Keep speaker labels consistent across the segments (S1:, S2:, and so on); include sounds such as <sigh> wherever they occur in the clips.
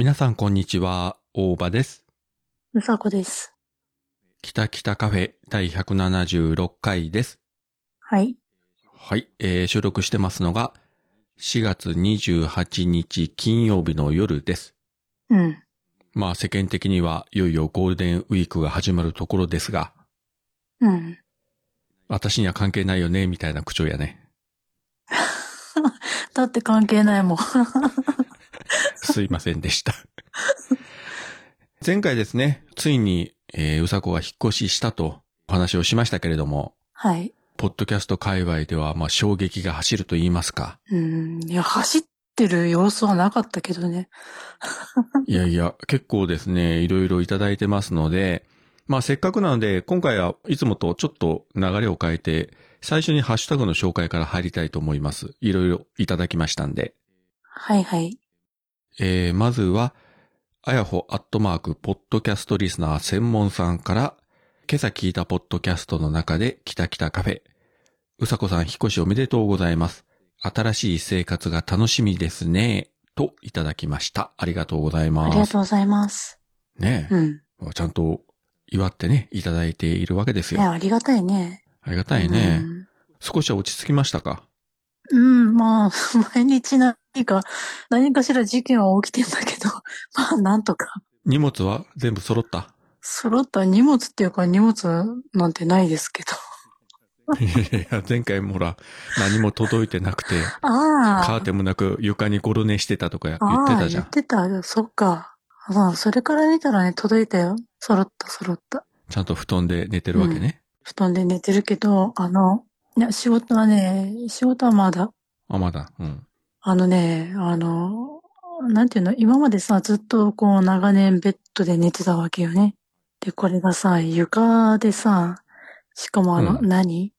S1: 皆さんこんにちは、大場です。
S2: うさこです。
S1: 北北カフェ第176回です。
S2: はい。
S1: はい、えー、収録してますのが4月28日金曜日の夜です。
S2: うん。
S1: まあ世間的にはいよいよゴールデンウィークが始まるところですが、
S2: うん。
S1: 私には関係ないよね、みたいな口調やね。<laughs>
S2: だって関係ないもん。<laughs>
S1: すいませんでした。<laughs> 前回ですね、ついに、えー、うさこが引っ越ししたとお話をしましたけれども、
S2: はい。
S1: ポッドキャスト界隈では、まあ、衝撃が走ると言いますか。
S2: うん。いや、走ってる様子はなかったけどね。<laughs>
S1: いやいや、結構ですね、いろいろいただいてますので、まあ、せっかくなので、今回はいつもとちょっと流れを変えて、最初にハッシュタグの紹介から入りたいと思います。いろいろいただきましたんで。
S2: はいはい。
S1: えー、まずは、あやほアットマーク、ポッドキャストリスナー専門さんから、今朝聞いたポッドキャストの中で、きたきたカフェ。うさこさん、引っ越しおめでとうございます。新しい生活が楽しみですね。と、いただきました。ありがとうござい
S2: あ
S1: ます。
S2: りがとうございます。
S1: ねえ、
S2: うん。
S1: ちゃんと祝ってね、いただいているわけです
S2: いや、
S1: よ。
S2: ありがたいね。
S1: ありがたいね。
S2: うん
S1: 少しは落ち着きましたか？
S2: うん、まあ、<laughs> 毎日何か、何かしら事件は起きてんだけど、<laughs> まあ、なんとか。
S1: 荷物は？全部揃った？
S2: 揃った荷物っていうか荷物なんてないですけど。<laughs>
S1: いやいや、前回もほら、何も届いてなくて、<laughs>
S2: ああ。
S1: カーテンもなく床にゴロ寝してたとか言ってたじゃん
S2: 言っ。てた。そっか。あそれから見たらね、届いたよ。揃った、揃った。
S1: ちゃんと布団で寝てるわけね。
S2: 布団で寝てるけど、あの、いや、仕事はね、仕事はまだ。
S1: あ、まだ。うん。
S2: あのね、あの、なんていうの、今までさ、ずっとこう、長年ベッドで寝てたわけよね。で、これがさ、床でさ、しかもあの、
S1: うん
S2: 何？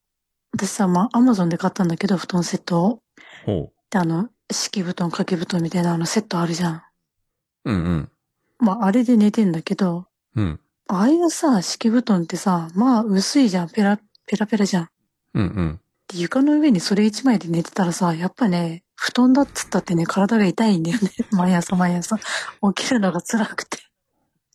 S2: 私さ、まあ、アマゾンで買ったんだけど、布団セットを。
S1: ほ
S2: で、あの、敷布団、掛け布団みたいなあのセットあるじゃん。
S1: う。うんうん。
S2: まあ、あれで寝てんだけど、
S1: うん。
S2: ああいうさ、敷布団ってさ、まあ薄いじゃん。ペラ、ペラペラじゃん。
S1: うんうん。
S2: で床の上にそれ一枚で寝てたらさ、やっぱね、布団だっつったってね、体が痛いんだよね。<laughs> 毎朝毎朝。起きるのが辛くて。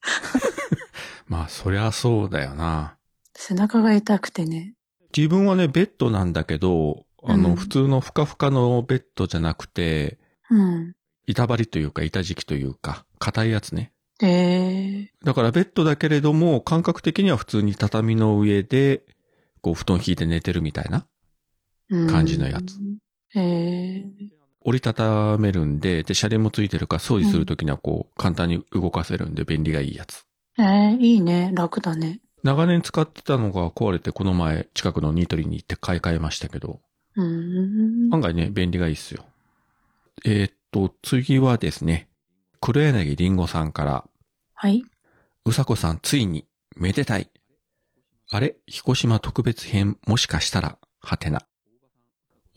S2: <laughs>
S1: まあ、そりゃそうだよな。
S2: 背中が痛くてね。
S1: 自分はね、ベッドなんだけど、あの、
S2: うん
S1: 普通のふかふかのベッドじゃなくて、
S2: うん。
S1: 板張りというか、板敷きというか、硬いやつね。
S2: え
S1: だからベッドだけれども、感覚的には普通に畳の上で、こう、布団引いて寝てるみたいな。
S2: ー。
S1: 感じのやつ。
S2: えー。
S1: 折りたためるんで、で、車輪もついてるから、掃除するときにはこう、簡単に動かせるんで、便利がいいやつ。
S2: えー、いいね。楽だね。
S1: 長年使ってたのが壊れて、この前、近くのニトリに行って買い替えましたけど、
S2: うーん。
S1: 案外ね、便利がいいっすよ。えーっと、次はですね、黒柳りんごさんから、
S2: はい。
S1: うさこさんついに、めでたい。あれ彦島特別編、もしかしたら、はてな。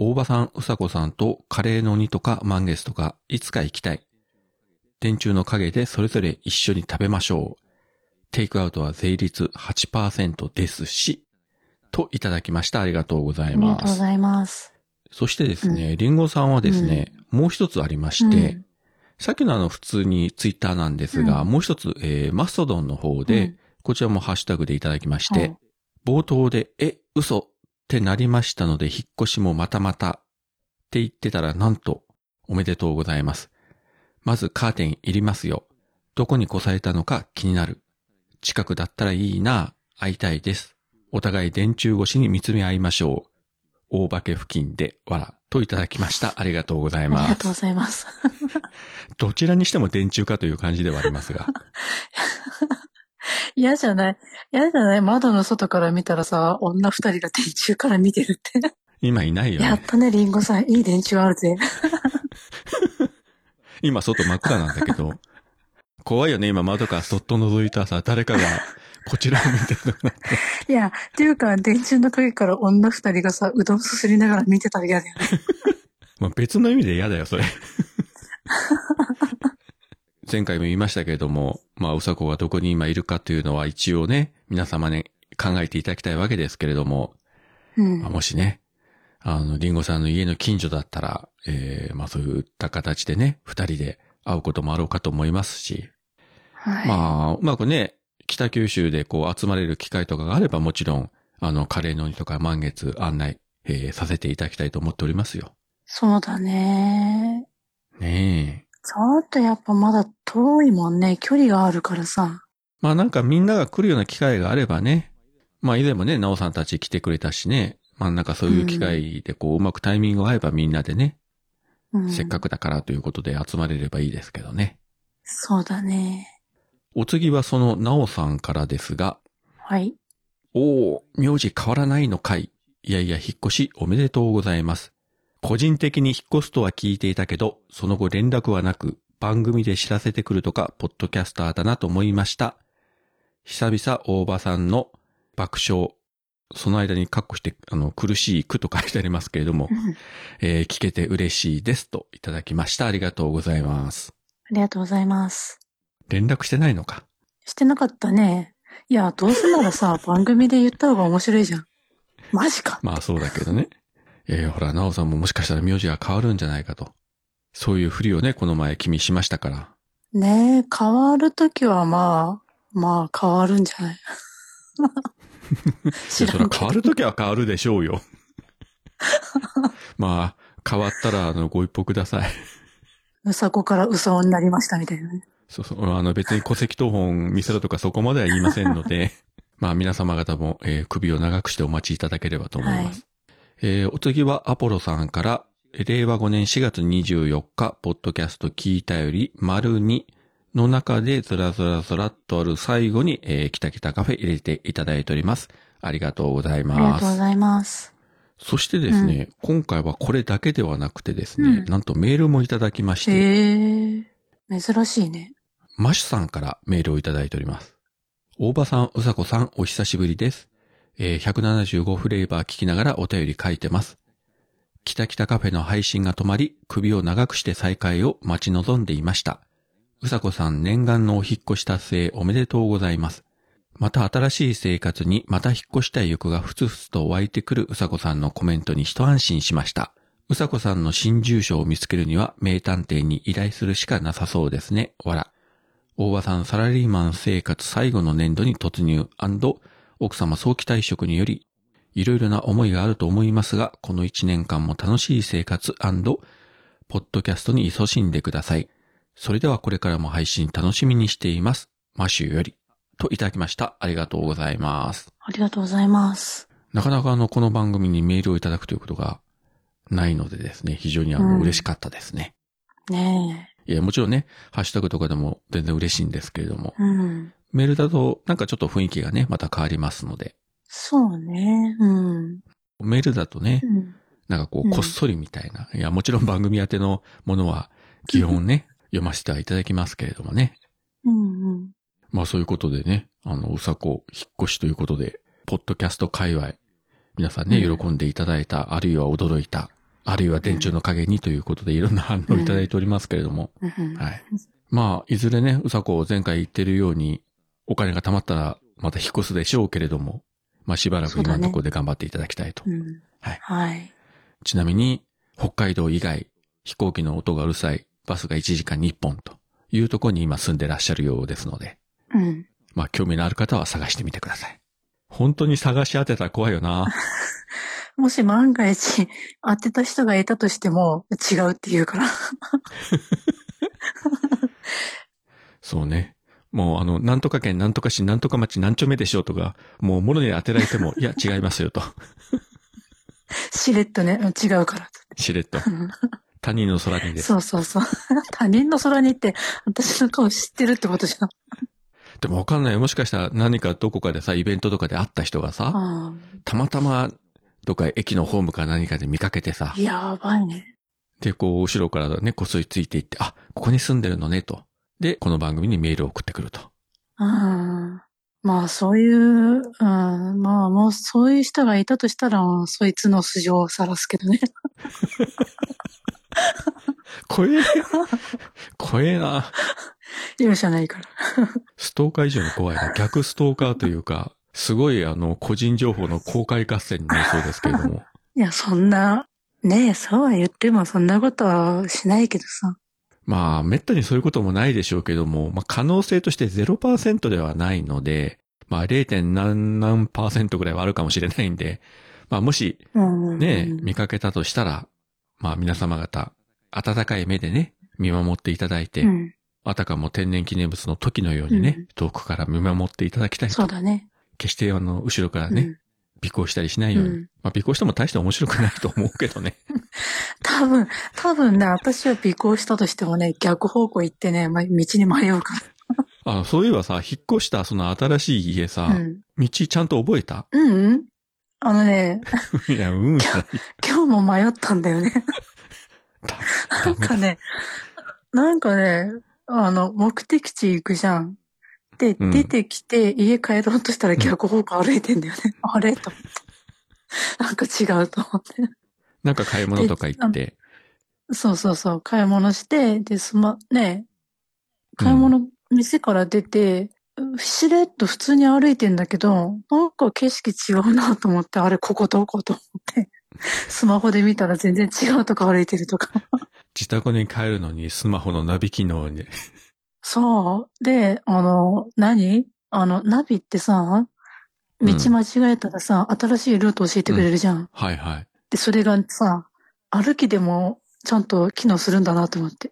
S1: 大場さん、うさこさんとカレーの煮とか満月とか、いつか行きたい。電柱の陰でそれぞれ一緒に食べましょう。テイクアウトは税率8%ですし、といただきました。ありがとうござい
S2: ありが
S1: ます。
S2: とうございます。
S1: そしてですね、りんごさんはですね、もう一つありまして、
S2: うん
S1: さっきのあの普通にツイッターなんですが、
S2: うん
S1: もう一つ、えーマストドンの方で、
S2: うん
S1: こちらもハッシュタグでいただきまして
S2: はい、
S1: 冒頭で、え、嘘ってなりましたので、引っ越しもまたまたって言ってたら、なんと、おめでとうございます。まずカーテンいりますよ。どこに越されたのか気になる。近くだったらいいな、会いたいです。お互い電柱越しに見つめ合いましょう。大化け付近で、わら、といただきました。ありがとうござい
S2: あり
S1: ます
S2: がとうご。ざいます。<laughs>
S1: どちらにしても電柱かという感じではありますが。<laughs>
S2: 嫌じゃない嫌じゃない？窓の外から見たらさ、女二人が電柱から見てるって。
S1: 今いないよね。
S2: やったね、リンゴさん。いい電柱あるぜ。<laughs>
S1: 今外真っ暗なんだけど。怖いよね、今窓からそっと覗いたさ、誰かがこちらを見てるのが。
S2: いや、っていうか、電柱の陰から女二人がさ、うどんすすりながら見てたら嫌だよね。
S1: まあ、別の意味で嫌だよ、それ。<laughs> 前回も言いましたけれども、まあ、うさこがどこに今いるかというのは一応ね、皆様ね、考えていただきたいわけですけれども、
S2: うん
S1: まあ、。もしね、あの、リンゴさんの家の近所だったら、えー、まあそういった形でね、二人で会うこともあろうかと思いますし、
S2: はい。
S1: まあ、うまくね、北九州でこう集まれる機会とかがあればもちろん、あの、カレーの煮とか満月案内、えーさせていただきたいと思っておりますよ。
S2: そうだね。
S1: ねえ。
S2: ちょっとやっぱまだ遠いもんね。距離があるからさ。
S1: まあなんかみんなが来るような機会があればね、まあ以前もね、なおさんたち来てくれたしね、まあなんかそういう機会でこう、うまくタイミングが合えばみんなでね、
S2: うん、
S1: せっかくだからということで集まれればいいですけどね。
S2: そうだね。
S1: お次はそのなおさんからですが、
S2: はい。
S1: おお、名字変わらないのかい。いやいや、引っ越しおめでとうございます。個人的に引っ越すとは聞いていたけど、その後連絡はなく、番組で知らせてくるとか、ポッドキャスターだなと思いました。久々大場さんの爆笑。その間にカッコして、あの、苦しい句と書いてありますけれども
S2: う、ん <laughs>
S1: えー聞けて嬉しいですといただきました。ありがとうございます。
S2: ありがとうございます。
S1: 連絡してないのか？
S2: してなかったね。いや、どうせならさ、<laughs> 番組で言った方が面白いじゃん。マジか。
S1: まあそうだけどね。いやいや、ほら、なおさんももしかしたら名字が変わるんじゃないかと。そういうふりをね、この前君しましたから。
S2: ねえ、変わるときはまあ、まあ変わるんじゃない？<laughs>
S1: 変わるときは変わるでしょうよ。<laughs> まあ、変わったら、あの、ご一報ください。
S2: うさこから嘘になりましたみたいなね。
S1: そうそう。あの、別に戸籍謄本見せろとかそこまでは言いませんので、<laughs> まあ、皆様方も、えー首を長くしてお待ちいただければと思います。えーお次はアポロさんから、令和5年4月24日、ポッドキャスト聞いたより、丸2の中でずらずらずらっとある最後に、えー、キタキタカフェ入れていただいております。ありがとうござい
S2: ありが
S1: ます。
S2: とうございます。
S1: そしてですね、今回はこれだけではなくてですね、
S2: うん
S1: なんとメールもいただきまして、
S2: へえ、珍しいね。
S1: マシュさんからメールをいただいております。大場さん、うさこさん、お久しぶりです。えー175フレーバー聞きながらお便り書いてます。北北カフェの配信が止まり、首を長くして再開を待ち望んでいました。うさこさん、念願のお引っ越し達成おめでとうございます。また新しい生活にまた引っ越したい欲がふつふつと湧いてくるうさこさんのコメントに一安心しました。うさこさんの新住所を見つけるには名探偵に依頼するしかなさそうですね。わら。大場さんサラリーマン生活最後の年度に突入奥様早期退職により、いろいろな思いがあると思いますが、この一年間も楽しい生活ポッドキャストに勤しんでください。それではこれからも配信楽しみにしています。マシューより。といただきました。ありがとうございます。
S2: ありがとうございます。
S1: なかなかあの、この番組にメールをいただくということがないのでですね、非常にあの、
S2: うん
S1: 嬉しかったですね。
S2: ね
S1: いや、もちろんね、ハッシュタグとかでも全然嬉しいんですけれども、
S2: え。うん。
S1: メールだとなんかちょっと雰囲気がね、また変わりますので、
S2: そうね。うん。
S1: メールだとね
S2: う、ん。
S1: なんかこう、
S2: うん
S1: こっそりみたいな。いや、もちろん番組宛てのものは基本ね、読ませてはいただきますけれどもね。
S2: うんうん。
S1: まあそういうことでね、あの、うさこ引っ越しということで、ポッドキャスト界隈、皆さんね、
S2: うん
S1: 喜んでいただいた、あるいは驚いた、あるいは電柱の陰にということでいろんな反応いただいておりますけれども、
S2: うん
S1: はい。まあ、いずれね、うさこ前回言ってるように、お金が貯まったらまた引っ越すでしょうけれども、まあしばらく今のところで頑張っていただきたいと。
S2: うん。
S1: はい。
S2: はい。
S1: ちなみに、北海道以外、飛行機の音がうるさい、バスが1時間に1本というところに今住んでらっしゃるようですので、
S2: うん。
S1: まあ興味のある方は探してみてください。本当に探し当てたら怖いよな。<laughs>
S2: もし万が一当てた人がいたとしても違うって言うから。<laughs>
S1: そうね。もうあの、なんとか県、なんとか市、なんとか町、何丁目でしょうとか、もう物に当てられても、いや、違いますよと。
S2: しれっとね、うん違うから。
S1: しれっと。
S2: うん
S1: 他人の空にです。
S2: そうそうそう。<laughs> 他人の空に行って、私の顔知ってるってことじゃん。
S1: でもわかんないよ。もしかしたら何かどこかでさ、イベントとかで会った人がさ、
S2: あ
S1: たまたま、どっか駅のホームか何かで見かけてさ
S2: あ、やばいね。
S1: で、こう、後ろからね、こっそりついていって、あ、ここに住んでるのね、と。で、この番組にメールを送ってくると。
S2: うん。まあそういう、うん、まあもうそういう人がいたとしたら、そいつの素性を晒すけどね。
S1: 怖え。怖えな。
S2: 容赦ないから。
S1: ストーカー以上に怖いな。逆ストーカーというか、すごいあの、個人情報の公開合戦になりそうですけれども。
S2: いや、そんな、ねえ、そうは言ってもそんなことはしないけどさ。
S1: まあ、めったにそういうこともないでしょうけども、まあ、可能性として0%ではないので、まあ、0. 何何パーセントぐらいはあるかもしれないんで、まあ、もし、
S2: うん。
S1: ね、見かけたとしたら、まあ、皆様方、温かい目でね、見守っていただいて、
S2: うん。
S1: あたかも天然記念物の時のようにね、
S2: うん
S1: 遠くから見守っていただきたいと。
S2: そうだね。
S1: 決してあの、後ろからね、
S2: うん。
S1: 尾行したりしないように。
S2: うん
S1: まあ、尾行しても大して面白くないと思うけどね。<laughs>
S2: 多分、多分ね、私は尾行したとしてもね、逆方向行ってね、ま、道に迷うか <laughs>
S1: あそういえばさ、引っ越したその新しい家さ、
S2: ら。うん。
S1: 道ちゃんと覚えた？
S2: うんうん。あのね、<laughs>
S1: いや、うん、じゃない。
S2: 今日も迷ったんだよね。なんかね、なんかね、あの、目的地行くじゃん。で、
S1: うん
S2: 出てきて家帰ろうとしたら逆方向歩いてんだよね。<laughs> あれ？と思って。なんか違うと思って。
S1: なんか買い物とか行って。
S2: そうそうそう、買い物して、で、すま、ね、買い物、店から出て、しれっと普通に歩いてんだけど、なんか景色違うなと思って、あれ、ここどこと思って。<laughs> スマホで見たら全然違うとこ歩いてるとか。
S1: 自宅に帰るのにスマホのナビ機能に。
S2: そう。で、あの、何？あの、ナビってさ、道間違えたらさ、新しいルート教えてくれるじゃん。
S1: はいはい。
S2: で、それがさ、歩きでもちゃんと機能するんだなと思って。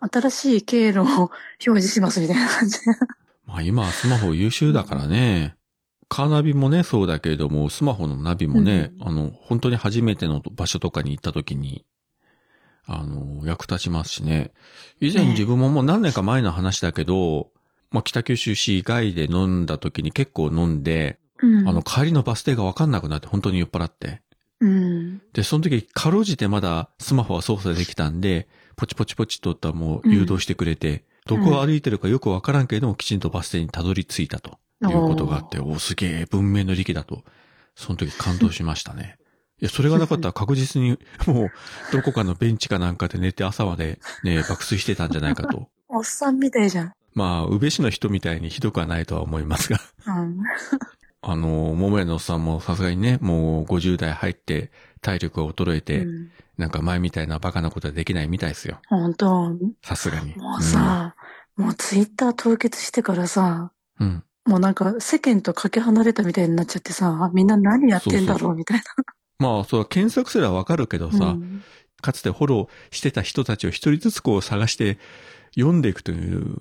S2: 新しい経路を表示しますみたいな感じ。<laughs>
S1: まあ今はスマホ優秀だからね。カーナビもね、そうだけれども、スマホのナビもね、
S2: うん
S1: あの、本当に初めての場所とかに行った時に、あの、役立ちますしね。以前
S2: ね
S1: 自分ももう何年か前の話だけど、まあ北九州市外で飲んだ時に結構飲んで、
S2: うん。
S1: あの、帰りのバス停がわかんなくなって本当に酔っ払って。
S2: うん。
S1: で、その時、かろうじてまだスマホは操作できたんで、ポチポチポチとったらもう誘導してくれて、どこを歩いてるかよくわからんけれども、きちんとバス停にたどり着いたということがあって、おすげえ文明の利器だと、その時感動しましたね。いや、それがなかったら確実に、もう、どこかのベンチかなんかで寝て朝までね、爆睡してたんじゃないかと。
S2: おっさんみたいじゃん。
S1: まあ、宇部市の人みたいにひどくはないとは思いますが。
S2: うん。<laughs>
S1: あの、桃屋のおっさんもさすがにね、もう50代入って体力が衰えて、
S2: うん
S1: なんか前みたいなバカなことはできないみたいですよ。
S2: 本当
S1: さすがに。
S2: もうさ、もうツイッター凍結してからさ、
S1: うん、うん。
S2: もうなんか世間とかけ離れたみたいになっちゃってさ、みんな何やってんだろうみたい
S1: まあ、そう、検索すらわかるけど
S2: な。
S1: さ、
S2: うん
S1: かつてフォローしてた人たちを一人ずつこう探して読んでいくという、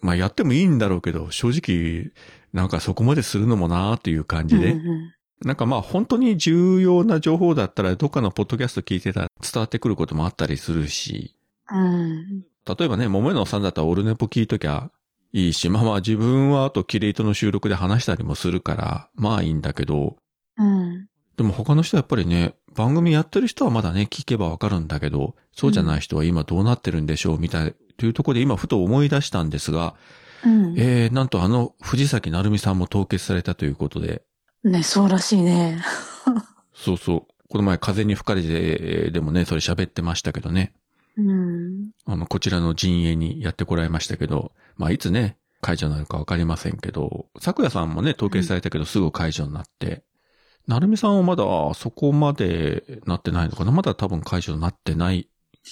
S1: まあやってもいいんだろうけど、正直、なんかそこまでするのもなーっていう感じで、
S2: うんうん
S1: なんかまあ本当に重要な情報だったらどっかのポッドキャスト聞いてたら伝わってくることもあったりするし、
S2: うん。
S1: 例えばね、桃屋のさんだったらオルネポ聞いときゃいいし、まあまあ自分はあとキレイトの収録で話したりもするから、まあいいんだけど、
S2: うん。
S1: でも他の人はやっぱりね、番組やってる人はまだね、聞けばわかるんだけど、そうじゃない人は今どうなってるんでしょうみたい、というところで今ふと思い出したんですが、
S2: うん。
S1: えー、なんとあの藤崎成美さんも凍結されたということで、
S2: ね、そうらしいね。
S1: そうそう、この前風に吹かれてでもね、それ喋ってましたけどね、
S2: うん。
S1: あの、こちらの陣営にやってこられましたけど、まあいつね、解除になるかわかりませんけど、咲夜さんもね、凍結されたけどすぐ解除になって、成美さんはまだそこまでなってないのかな？まだ多分解除になってない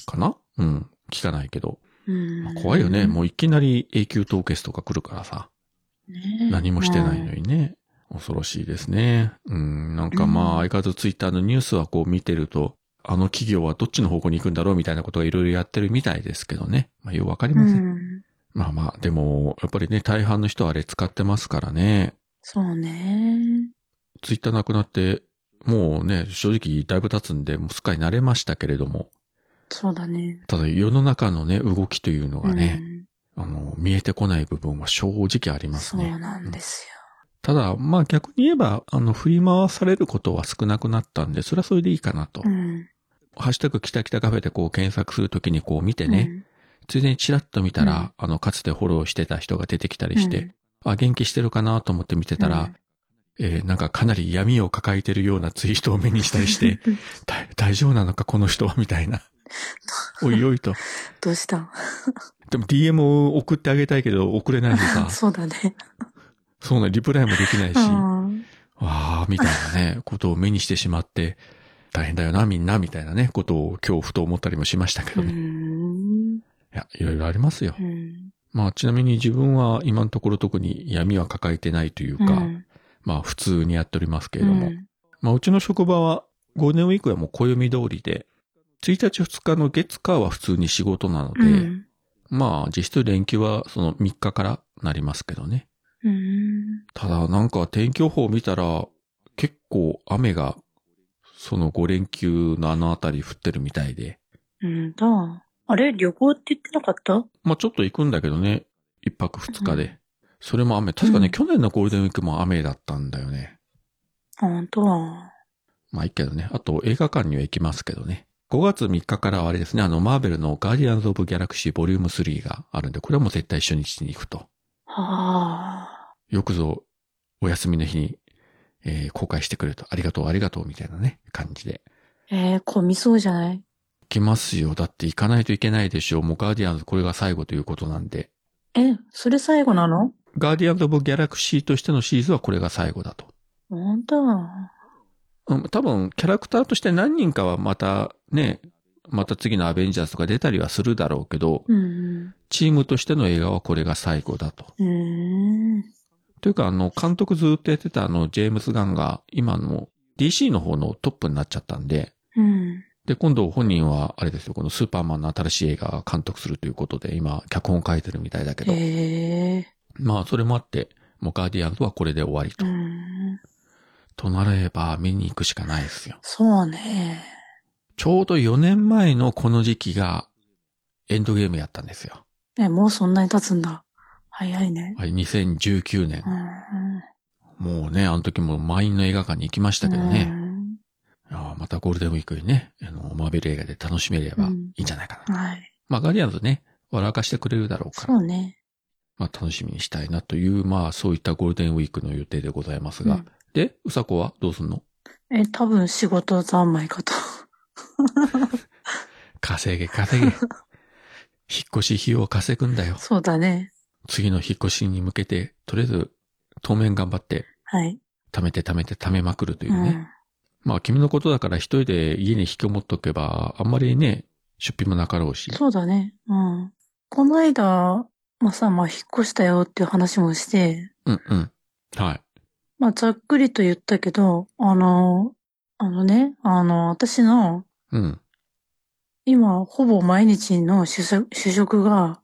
S1: かな？うん。聞かないけど。
S2: うん
S1: まあ怖いよね。もういきなり永久凍結とか来るからさ。
S2: ね
S1: 何もしてないのにね。恐ろしいですね。うん。なんかまあ、相変わらずツイッターのニュースはこう見てると、あの企業はどっちの方向に行くんだろうみたいなことがいろいろやってるみたいですけどね。まあ、よくわかり
S2: う
S1: ません。
S2: ん。
S1: まあまあ、でも、やっぱりね、大半の人はあれ使ってますからね。
S2: そうね。
S1: ツイッターなくなって、もうね、正直だいぶ経つんで、もうすっかり慣れましたけれども、
S2: そうだね。
S1: ただ世の中のね、動きというのがね、
S2: うん
S1: あの、見えてこない部分は正直あります
S2: そう
S1: ね。
S2: なんです
S1: ただ、まあ逆に言えば、あの、振り回されることは少なくなったんで、それはそれでいいかなと。
S2: よ。うん。
S1: ハッシュタグ北北カフェでこう検索するときにこう見てね、ついでにチラッと見たら、あの、かつてフォローしてた人が出てきた
S2: うん。
S1: りして、あ、元気してるかなと思って見てたら、えーなんかかなり闇を抱えてるようなツイートを目にしたりして、<laughs> 大大丈夫なのかこの人はみたいな。おいおいと。
S2: どうした？
S1: でも DM を送ってあげたいけど送れないしさ、<laughs>
S2: そうだね。
S1: そうね、リプライもできないし、
S2: うん
S1: わあ、みたいなね、ことを目にしてしまって、大変だよな、みんな、みたいなね、ことを今日ふと思ったりもしましたけ
S2: う
S1: どね。
S2: ん。
S1: いや、いろいろありますよ。
S2: うん。
S1: まあ、ちなみに自分は今のところ特に闇は抱えてないというか、
S2: うん
S1: まあ、普通にやっておりますけれども、
S2: うん
S1: まあ、うちの職場はゴールデンウィークはもう暦通りで、1日2日の月火は普通に仕事なので、
S2: うん。
S1: まあ、実質連休はその3日からなりますけどね。
S2: うん。
S1: ただ、なんか天気予報を見たら、結構雨が、その5連休のあのあたり降ってるみたいで、
S2: うんだ。あれ？旅行って言ってなかった？
S1: まあちょっと行くんだけどね、1泊2日で。それも雨。確かね、
S2: うん
S1: 去年のゴールデンウィークも雨だったんだよね。
S2: 本当は。
S1: まあいいけどね。あと映画館には行きますけどね。5月3日からはあれですね、あの、マーベルのガーディアンズ・オブ・ギャラクシーボリューム3があるんで、これはもう絶対初日に行くと。
S2: はあ。
S1: よくぞ、お休みの日に、えー公開してくれると、ありがとう、ありがとう、みたいなね、感じで。
S2: えー、混みそうじゃない？
S1: 行きますよ。だって行かないといけないでしょう。もうガーディアンズこれが最後ということなんで。
S2: え、それ最後なの？
S1: ガーディアンズ・オブ・ギャラクシーとしてのシリーズはこれが最後だと。
S2: 本当？
S1: うん、多分、キャラクターとして何人かはまたね、また次のアベンジャーズとか出たりはするだろうけど、
S2: うん。
S1: チームとしての映画はこれが最後だと。というか、あの、監督ずっとやってたあの、ジェームズ・ガンが、今の DC の方のトップになっちゃったんで、
S2: うん。
S1: で、今度本人は、あれですよ、このスーパーマンの新しい映画を監督するということで、今、脚本書いてるみたいだけど。まあ、それもあって、もうガーディアンズはこれで終わりと。
S2: うん。
S1: となれば、見に行くしかないですよ。
S2: そうね。
S1: ちょうど4年前のこの時期が、エンドゲームやったんですよ。
S2: え、もうそんなに経つんだ。早いね。
S1: はい、2019年
S2: う。ん。
S1: もうね、あの時も満員の映画館に行きましたけどね。
S2: うん
S1: いやーまたゴールデンウィークにね、あの、マーベル映画で楽しめれば
S2: うん
S1: いいんじゃないかな。
S2: はい。
S1: まあ、ガーディアンズね、笑かしてくれるだろうから、
S2: そうね。
S1: まあ、楽しみにしたいなという、まあ、そういったゴールデンウィークの予定でございますが。
S2: うん
S1: で、うさこはどうすんの？
S2: え、多分仕事三昧かと。<laughs>
S1: 稼げ、稼げ。<laughs> 引っ越し費用を稼ぐんだよ。
S2: そうだね。
S1: 次の引っ越しに向けて、とりあえず、当面頑張って、
S2: はい。
S1: 貯めて貯めて貯めまくるというね。
S2: うん。
S1: まあ、君のことだから一人で家に引きこもっとけば、あんまりね、出費もなかろうし。
S2: そうだね。うん。この間、まあさ、まあ引っ越したよっていう話もして、
S1: うんうん。はい。
S2: まあざっくりと言ったけど、あの、あのね、あの、私の、
S1: うん。
S2: 今、ほぼ毎日の主食主食が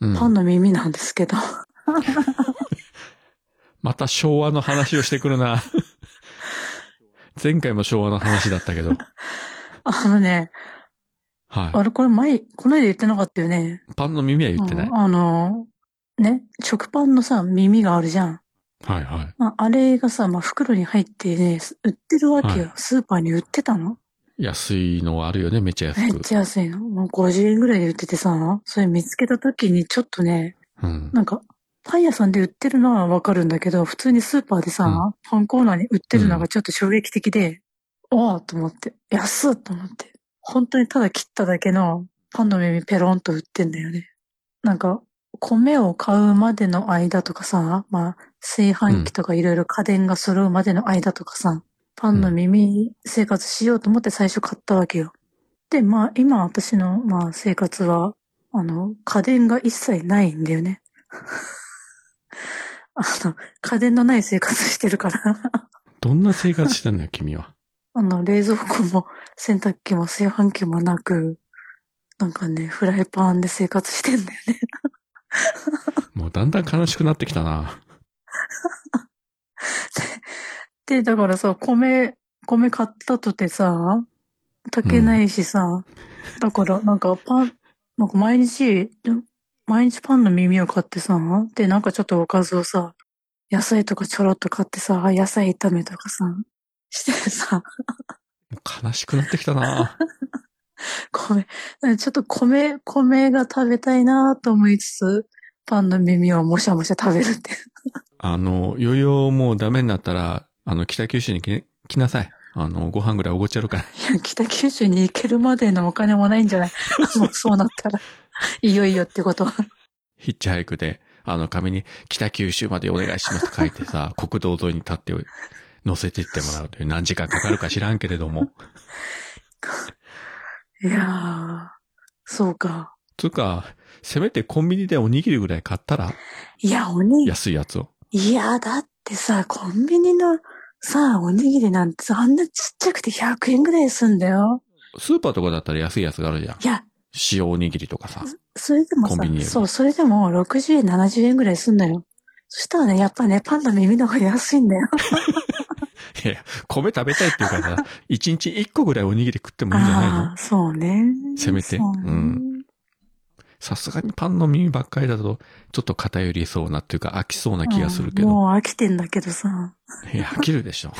S1: うん。
S2: パンの耳なんですけど、<laughs>
S1: また昭和の話をしてくるな。<laughs> 前回も昭和の話だったけど。
S2: あのね、
S1: は
S2: あれこれ前、この間言ってなかったよね。
S1: い。パンの耳は言ってない。
S2: うんあの、ね、食パンのさ、耳があるじゃん。
S1: はいはい。
S2: まあ、あれがさ、まあ、袋に入ってね、売ってるわけよ。
S1: はい
S2: スーパーに売ってたの
S1: 安いのあるよね、めっちゃ安く。
S2: めっちゃ安いの。もう50円ぐらいで売っててさ、それ見つけた時にちょっとね、
S1: うん。
S2: なんか、パン屋さんで売ってるのはわかるんだけど、普通にスーパーでさ、
S1: うん
S2: パンコーナーに売ってるのがちょっと衝撃的で、おおと思って、安っと思って。本当にただ切っただけのパンの耳ペロンと売ってんだよね。なんか、米を買うまでの間とかさ、まあ、炊飯器とかいろいろ家電が揃うまでの間とかさ、パンの耳生活しようと思って最初買ったわけよ。で、まあ、今私の、まあ、生活は、あの、家電が一切ないんだよね。<laughs> あの、家電のない生活してるから。<laughs>
S1: どんな生活してんのよ、君は。
S2: あの、冷蔵庫も洗濯機も炊飯器もなく、なんかね、フライパンで生活してんだよね。
S1: もうだんだん悲しくなってきたな。
S2: で、だからさ、米、米買ったとてさ、炊けないしさ、だからなんかパン、なんか毎日、毎日パンの耳を買ってさ、で、なんかちょっとおかずをさ、野菜とかちょろっと買ってさ、野菜炒めとかさ、してさ、
S1: 悲しくなってきたな。<laughs>
S2: 米、ちょっと米、米が食べたいなと思いつつ、パンの耳をもしゃもしゃ食べるって。
S1: あの、余裕もうダメになったら、あの、北九州に来来なさい。あの、ご飯ぐらいおごっちゃるから。
S2: いや、北九州に行けるまでのお金もないんじゃない？<laughs> もうそうなったら、いよいよってことは。
S1: ヒッチハイクで、あの、紙に北九州までお願いしますと書いてさ、国道沿いに立って乗せてってもらうという何時間かかるか知らんけれども、<laughs>
S2: いやー、そうか。
S1: つうか、せめてコンビニでおにぎりぐらい買ったら？
S2: いや、おにぎり、
S1: 安いやつを。
S2: いや、だってさ、コンビニのさ、おにぎりなんてさあんなちっちゃくて100円ぐらいすんだよ。
S1: スーパーとかだったら安いやつがあるじゃん。
S2: いや、
S1: 塩おにぎりとかさ。
S2: それでもさ
S1: コンビニより、
S2: そう、それでも60円、70円ぐらいすんだよ。そしたらね、やっぱね、パンの耳の方が安いんだよ。<laughs>
S1: いや米食べたいっていうからさ、一日一個ぐらいおにぎり食ってもいいんじゃないの？
S2: そうね。
S1: せめて
S2: そうね
S1: うんさすがにパンの耳ばっかりだと、ちょっと偏りそうなっていうか飽きそうな気がするけど。
S2: うんもう飽きてんだけどさ。
S1: いや、飽きるでしょ。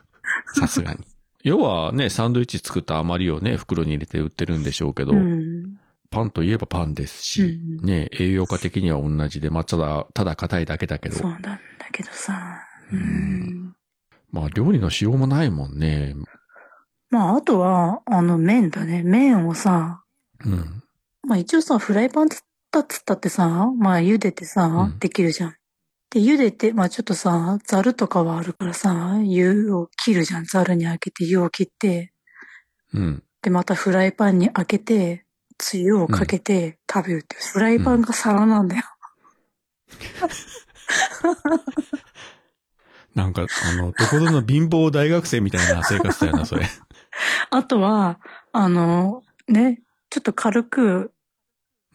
S1: <laughs> さすがに。要はね、サンドイッチ作った余りをね、袋に入れて売ってるんでしょうけど、
S2: うん。
S1: パンといえばパンですし、
S2: うん
S1: ね、栄養価的には同じで、まあ、ただ、ただ硬いだけだけど、
S2: そうなんだけどさ。う
S1: うん
S2: ん。
S1: まあ、料理のしようもないもんね。
S2: まあ、あとは、あの、麺だね。麺をさ、
S1: うん。
S2: まあ一応さ、フライパンつったっつったってさ、まあ茹でてさ、
S1: うん
S2: できるじゃん。で、茹でて、まあちょっとさ、ザルとかはあるからさ、湯を切るじゃん。ザルに開けて湯を切って、
S1: うん。
S2: で、またフライパンに開けて、つゆをかけて食べるっていう。フライパンが皿なんだよ。<laughs>
S1: なんか、あの、どこぞの貧乏大学生みたいな生活だよな、それ。<laughs>
S2: あとは、あの、ね、ちょっと軽く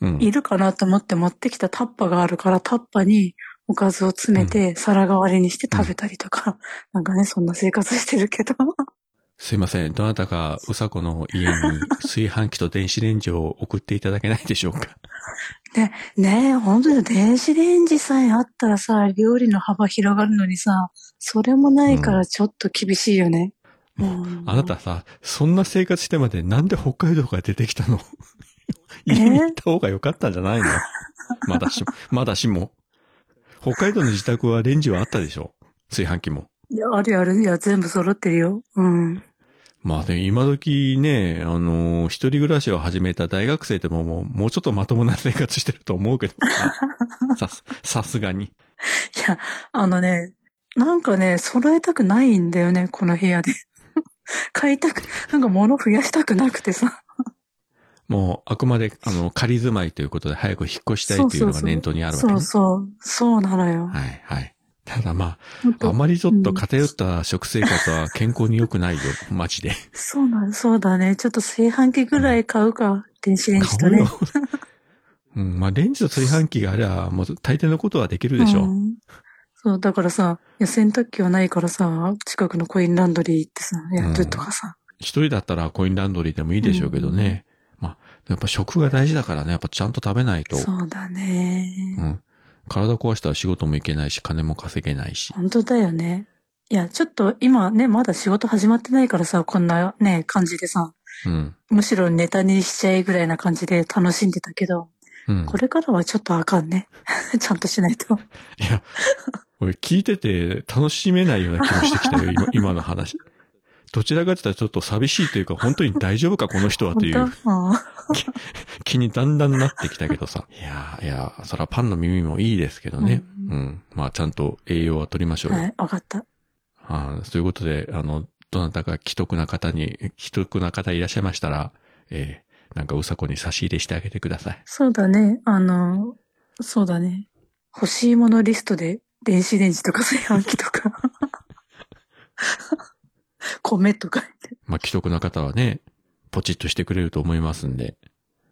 S1: うん。
S2: いるかなと思って持ってきたタッパがあるから、タッパにおかずを詰めて皿代わりにして食べたりとか、なんかね、そんな生活してるけど。
S1: すいません。どなたか、うさこの家に <laughs> 炊飯器と電子レンジを送っていただけないでしょうか？
S2: ね、ねえ、本当に電子レンジさえあったらさ、料理の幅広がるのにさ、それもないからちょっと厳しいよね。うん
S1: あなたさ、そんな生活してまでなんで北海道から出てきたの？<laughs> 家に行った方が良かったんじゃないの？まだしも、まだしも。北海道の自宅はレンジはあったでしょ？炊飯器も。
S2: いや、あるある。いや、全部揃ってるよ。うん。
S1: まあでも今時ね、あのー一人暮らしを始めた大学生でももう、もうちょっとまともな生活してると思うけどさ、<laughs> さす、がに。
S2: いや、あのね、なんかね、揃えたくないんだよね、この部屋で。<laughs> 買いたく、なんか物増やしたくなくてさ。
S1: もう、あくまで、あの、仮住まいということで早く引っ越したいというのが念頭にあるわけね。
S2: そうそう。そうなのよ。
S1: はい、はい。ただまあ、あまりちょっと偏った食生活は健康に良くないよ、<laughs> マジで。
S2: そうなの、そうだね。ちょっと炊飯器ぐらい買うか。電子レンジとね
S1: 買 <laughs> うん、まあ、レンジと炊飯器があれば、もう大抵のことはできるでしょう。
S2: んそう、だからさ、いや洗濯機はないからさ、近くのコインランドリー行ってさ、やるとかさ。
S1: 一人だったらコインランドリーでもいいでしょうけどね。まあ、やっぱ食が大事だからね、やっぱちゃんと食べないと。
S2: そうだね。
S1: うん。体壊したら仕事も行けないし、金も稼げないし。
S2: 本当だよね。いや、ちょっと今ね、まだ仕事始まってないからさ、こんなね、感じでさ、
S1: うん。
S2: むしろネタにしちゃえぐらいな感じで楽しんでたけど、
S1: うん。
S2: これからはちょっとあかんね。<laughs> ちゃんとしないと。
S1: いや、俺聞いてて楽しめないような気もしてきたよ、今今の話。どちらかって言ったらちょっと寂しいというか、本当に大丈夫か、この人はという気にだんだんなってきたけどさ。いやいや、そらパンの耳もいいですけどね。
S2: う
S1: うん。まあちゃんと栄養は取りましょうよ。
S2: はい、わかった。
S1: あーということで、あの、どなたか既得な方に、既得な方いらっしゃいましたら、えー、なんかうさこに差し入れしてあげてください。
S2: そうだね。あの、そうだね。欲しいものリストで電子レンジとか炊飯器とか、<laughs> <laughs> 米とか。
S1: まあ既得な方はね、ポチッとしてくれると思いますんで。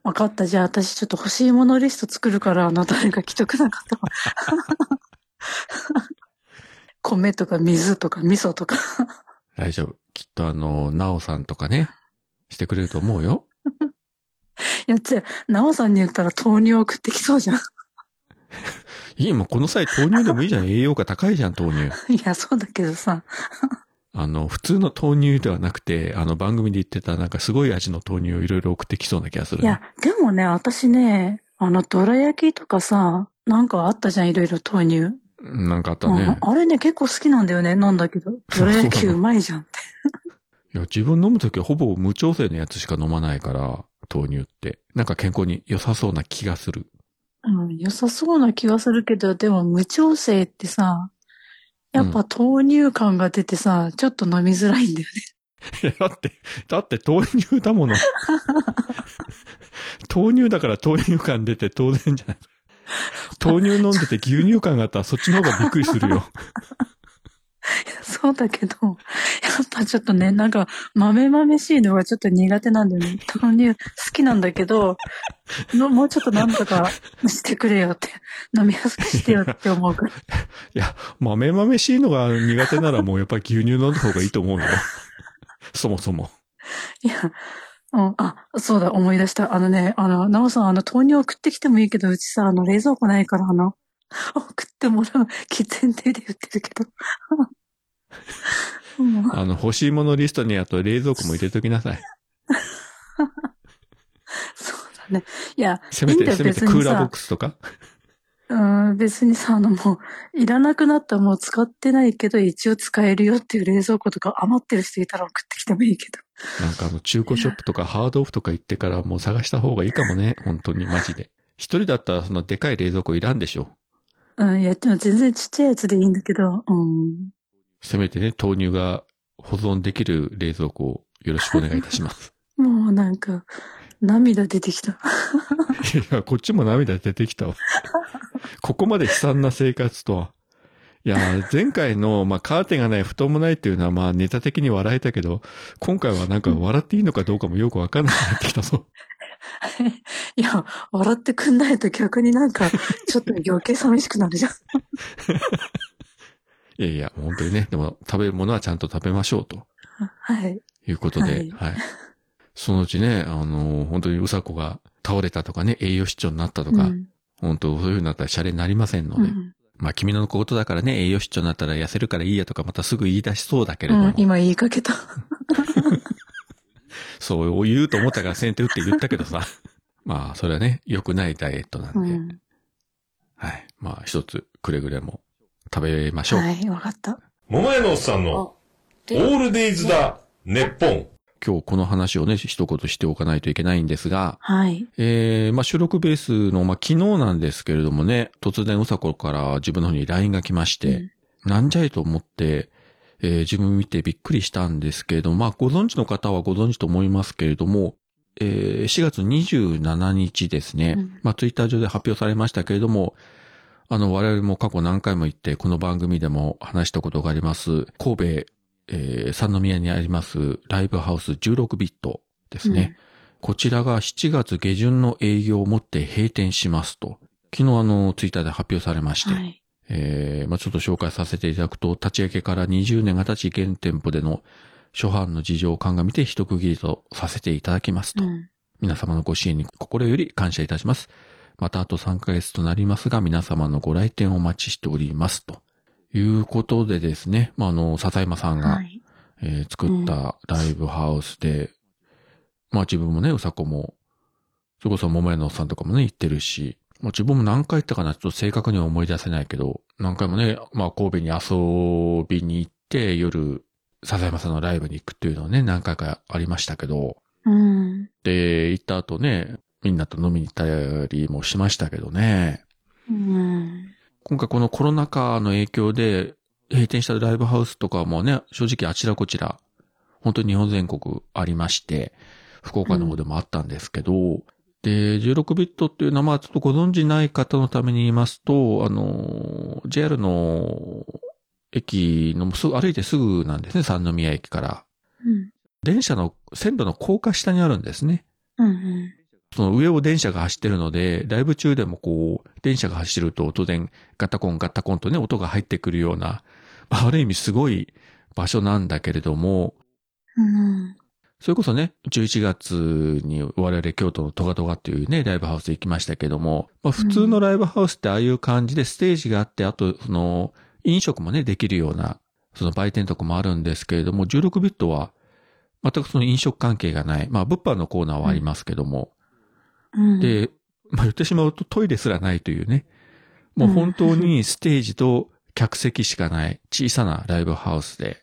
S2: わかった。じゃあ私ちょっと欲しいものリスト作るから、あの誰か既得な方は。<laughs> 米とか水とか味噌とか。
S1: 大丈夫。きっとあの、なおさんとかね、してくれると思うよ。<laughs>
S2: いや、つや、なおさんに言ったら豆乳送ってきそうじゃん。
S1: いい、もうこの際豆乳でもいいじゃん。栄養価高いじゃん、豆乳。
S2: いや、そうだけどさ。
S1: あの、普通の豆乳ではなくて、あの番組で言ってたなんかすごい味の豆乳をいろいろ送ってきそうな気がする、ね。
S2: いや、でもね、私ね、あの、どら焼きとかさ、なんかあったじゃん、いろいろ豆乳。
S1: なんかあった
S2: うん
S1: ね。
S2: あれね、結構好きなんだよね、飲んだけど。<laughs> どら焼きうまいじゃんって。
S1: いや、自分飲むときはほぼ無調整のやつしか飲まないから、豆乳って。なんか健康に良さそうな気がする。
S2: うん、良さそうな気がするけど、でも無調整ってさ、やっぱ豆乳感が出てさ、ちょっと飲みづらいんだよね。
S1: いや、だって、だって豆乳だもの。<laughs> 豆乳だから豆乳感出て当然じゃない。豆乳飲んでて牛乳感があったらそっちの方がびっくりするよ。<laughs>
S2: そうだけど、やっぱちょっとね、なんか、豆豆しいのがちょっと苦手なんだよね。豆乳好きなんだけど、のもうちょっとなんとかしてくれよって、飲みやすくしてよって思うから。<laughs>
S1: いや、豆豆しいのが苦手ならもうやっぱり牛乳飲んだ方がいいと思うよ。<laughs> そもそも。
S2: いや、うん、あ、そうだ、思い出した。あのね、あの、なおさん、あの、豆乳送ってきてもいいけど、うちさ、あの、冷蔵庫ないから、あの、<laughs> 送ってもらう、喫煙亭で言ってるけど。<laughs> うん
S1: あの、欲しいものリストにあと冷蔵庫も入れときなさい。<laughs>
S2: そうだね。いや、
S1: せめて、せめてクーラーボックスとか？
S2: うん、別にさ、あのもう、いらなくなったらもう使ってないけど、一応使えるよっていう冷蔵庫とか余ってる人いたら送ってきてもいいけど。
S1: なんかあの、中古ショップとかハードオフとか行ってからもう探した方がいいかもね。本当にマジで。一人だったらそのでかい冷蔵庫いらんでしょ。
S2: うん、いや、でも全然ちっちゃいやつでいいんだけど、うん。
S1: せめてね、豆乳が保存できる冷蔵庫をよろしくお願いいたします。<laughs>
S2: もうなんか、涙出てきた。
S1: いや、こっちも涙出てきたわ。<laughs> ここまで悲惨な生活とは。いや、前回の、まあ、カーテンがない、布団もないっていうのは、まあ、ネタ的に笑えたけど、今回はなんか笑っていいのかどうかもよくわかんなくなってきたぞ。<laughs>
S2: いや、笑ってくんないと逆になんか、<laughs> ちょっと余計寂しくなるじゃん。<laughs>
S1: いやいや、本当にね、でも、食べるものはちゃんと食べましょうと
S2: はい。
S1: いうことで、
S2: は
S1: はいい。そのうちね、あの、本当にうさこが倒れたとかね、栄養失調になったとか、
S2: うん
S1: 本当そういうふうになったらシャレになりませんので、
S2: うん
S1: まあ、君のことだからね、栄養失調になったら痩せるからいいやとか、またすぐ言い出しそうだけれども、
S2: うん、今言いかけた。
S1: そう言うと思ったから先手打って言ったけどさ。<laughs> まあ、それはね、良くないダイエットなんで、
S2: うん。
S1: はい。まあ、一つ、くれぐれも食べましょう。
S2: はい、わかった。
S3: 桃屋のおっさんのオールデイズだ、ネッポン。
S1: 今日この話をね、一言しておかないといけないんですが、
S2: はい。
S1: えー、まあ、収録ベースの、まあ、昨日なんですけれどもね、突然うさこから自分の方に LINE が来まして、なんじゃいと思って、えー自分見てびっくりしたんですけれども、まあ、ご存知の方はご存知と思いますけれども、えー4月27日ですね、
S2: うん
S1: まあ、ツイッター上で発表されましたけれども、あの、我々も過去何回も言って、この番組でも話したことがあります、神戸、えー三宮にあります、ライブハウス16ビットですね。こちらが7月下旬の営業をもって閉店しますと。昨日あの、ツイッターで発表されまして、
S2: はい。
S1: えーまあちょっと紹介させていただくと、立ち上げから20年が経ち現店舗での初版の事情を鑑みて一区切りとさせていただきますと。
S2: うん。
S1: 皆様のご支援に心より感謝いたします。またあと3ヶ月となりますが、皆様のご来店をお待ちしております。ということでですね、まあ、あの、笹山さんが、
S2: はい。
S1: えー作ったライブハウスで、まあ自分もね、うさこも、それこそ桃屋のおっさんとかもね、行ってるし、まあ自分も何回行ったかな、ちょっと正確には思い出せないけど、何回もね、まあ神戸に遊びに行って、夜、笹山さんのライブに行くっていうのはね、何回かありましたけど、
S2: うん。
S1: で、行った後ね、みんなと飲みに行ったりもしましたけどね、
S2: うん。
S1: 今回このコロナ禍の影響で閉店したライブハウスとかもね、正直あちらこちら、本当に日本全国ありまして、福岡の方でもあったんですけど、で、16ビットっていうのはまあちょっとご存知ない方のために言いますと、あの、JR の駅のすぐ、歩いてすぐなんですね、三宮駅から。
S2: うん。
S1: 電車の線路の高架下にあるんですね。
S2: うん。
S1: その上を電車が走ってるので、ライブ中でもこう、電車が走ると当然ガタコンガタコンとね、音が入ってくるような、まあ、ある意味すごい場所なんだけれども、
S2: うん。
S1: それこそね、11月に我々京都のトガトガっていうね、ライブハウス行きましたけども、まあ普通のライブハウスってああいう感じでステージがあって、あとその飲食もね、できるような、その売店とかもあるんですけれども、16ビットは全くその飲食関係がない。まあ物販のコーナーはありますけども、
S2: うん、
S1: で、まあ言ってしまうとトイレすらないというね、もう本当にステージと客席しかない小さなライブハウスで、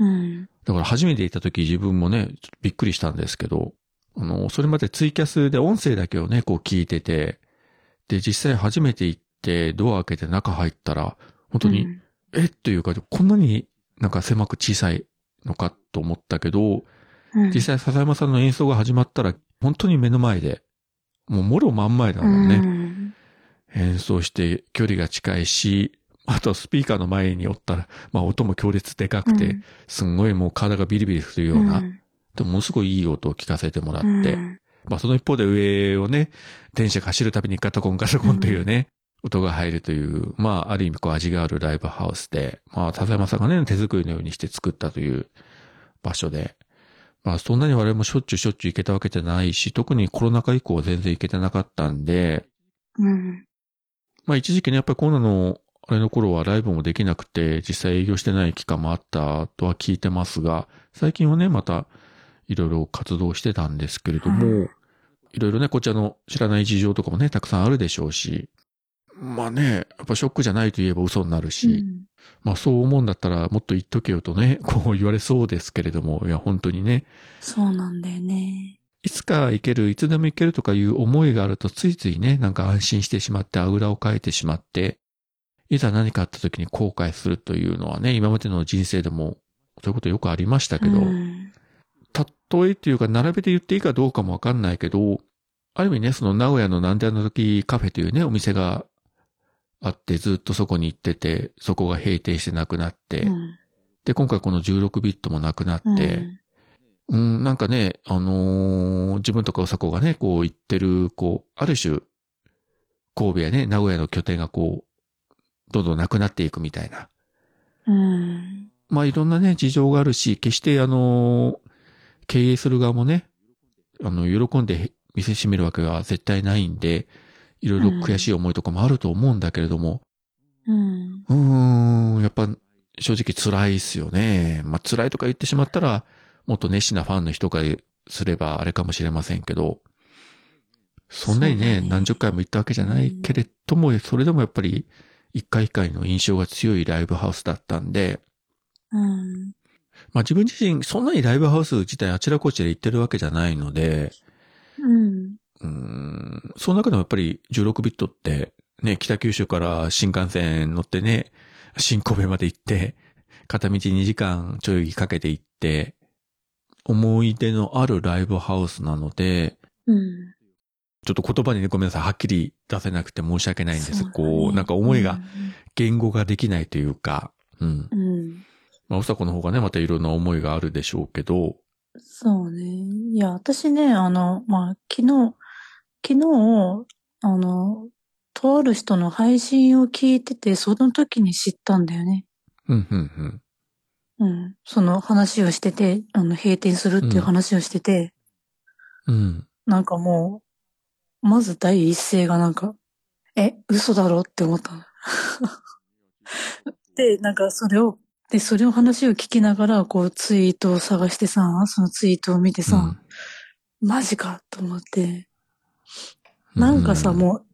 S2: うん。
S1: だから初めて行った時自分もね、びっくりしたんですけど、あの、それまでツイキャスで音声だけをね、こう聞いてて、で、実際初めて行ってドア開けて中入ったら、本当に、
S2: うん。
S1: えっていうか、こんなになんか狭く小さいのかと思ったけど、
S2: うん。
S1: 実際笹山さんの演奏が始まったら、本当に目の前で、もうもろ真ん前だもんね。
S2: うん。
S1: 演奏して距離が近いし、あとスピーカーの前におったら、まあ音も強烈でかくて、
S2: うん。
S1: すんごいもう体がビリビリするような、
S2: うん。
S1: でもものすごいいい音を聞かせてもらって、
S2: うん。
S1: まあその一方で上をね、電車が走るたびにガタコンガタコンというね、音が入るという、まあある意味こう味があるライブハウスで、まあ笹山さんがね、手作りのようにして作ったという場所で、まあそんなに我々もしょっちゅうしょっちゅう行けたわけじゃないし、特にコロナ禍以降は全然行けてなかったんで、
S2: うん。
S1: まあ一時期ね、やっぱりコロナのあれの頃はライブもできなくて、実際営業してない期間もあったとは聞いてますが、最近はね、またいろいろ活動してたんですけれども、
S2: うん
S1: いろいろね、こちらの知らない事情とかもね、たくさんあるでしょうし、まあね、やっぱショックじゃないと言えば嘘になるし、
S2: うん。
S1: まあそう思うんだったらもっと言っとけよとね、<laughs> こう言われそうですけれども、いや本当にね、
S2: そうなんだよね。
S1: いつか行ける、いつでも行けるとかいう思いがあるとついついね、なんか安心してしまって、あぐらをかいてしまって、いざ何かあった時に後悔するというのはね、今までの人生でもそういうことよくありましたけど、
S2: うん。
S1: 例えっていうか並べて言っていいかどうかもわかんないけど、ある意味ね、その名古屋のなんであの時カフェというね、お店があってずっとそこに行ってて、そこが閉店してなくなって、
S2: うん。
S1: で、今回この16ビットもなくなって、うん、なんかね、あのー自分とかうさこがね、こう言ってる、こう、ある種、神戸やね、名古屋の拠点がこう、どんどんなくなっていくみたいな。
S2: うん。
S1: まあいろんなね、事情があるし、決してあのー経営する側もね、あの、喜んで店閉めるわけは絶対ないんで、いろいろ悔しい思いとかもあると思うんだけれども、
S2: うん。
S1: うーん、やっぱ正直辛いっすよね。まあ辛いとか言ってしまったら、もっと熱心なファンの人がすればあれかもしれませんけど、そんなにね、
S2: ね。
S1: 何十回も行ったわけじゃないけれども、それでもやっぱり一回一回の印象が強いライブハウスだったんで、
S2: うん。
S1: まあ自分自身そんなにライブハウス自体あちらこちら行ってるわけじゃないので、
S2: うん。
S1: うーん、その中でもやっぱり16ビットって、ね、北九州から新幹線乗ってね、新神戸まで行って、片道2時間ちょいかけて行って、思い出のあるライブハウスなので、
S2: うん
S1: ちょっと言葉にね、ごめんなさい、はっきり出せなくて申し訳ないんです。
S2: そうだね
S1: こう、なんか思いが言語ができないというか、うん。
S2: うんうん
S1: まあ、うさこの方がね、またいろんな思いがあるでしょうけど、
S2: そうね。いや、私ね、あの、まあ、昨日、昨日、あの、とある人の配信を聞いてて、その時に知ったんだよね。
S1: うん、うん、うん。
S2: うん。その話をしてて、あの、閉店するっていう話をしてて、
S1: うん。
S2: なんかもう、まず第一声がなんか、え、嘘だろって思ったの。<laughs> で、なんかそれを、で、それを話を聞きながら、こう、ツイートを探してさ、そのツイートを見てさ、マジかと思って、なんかさ、
S1: う
S2: もう、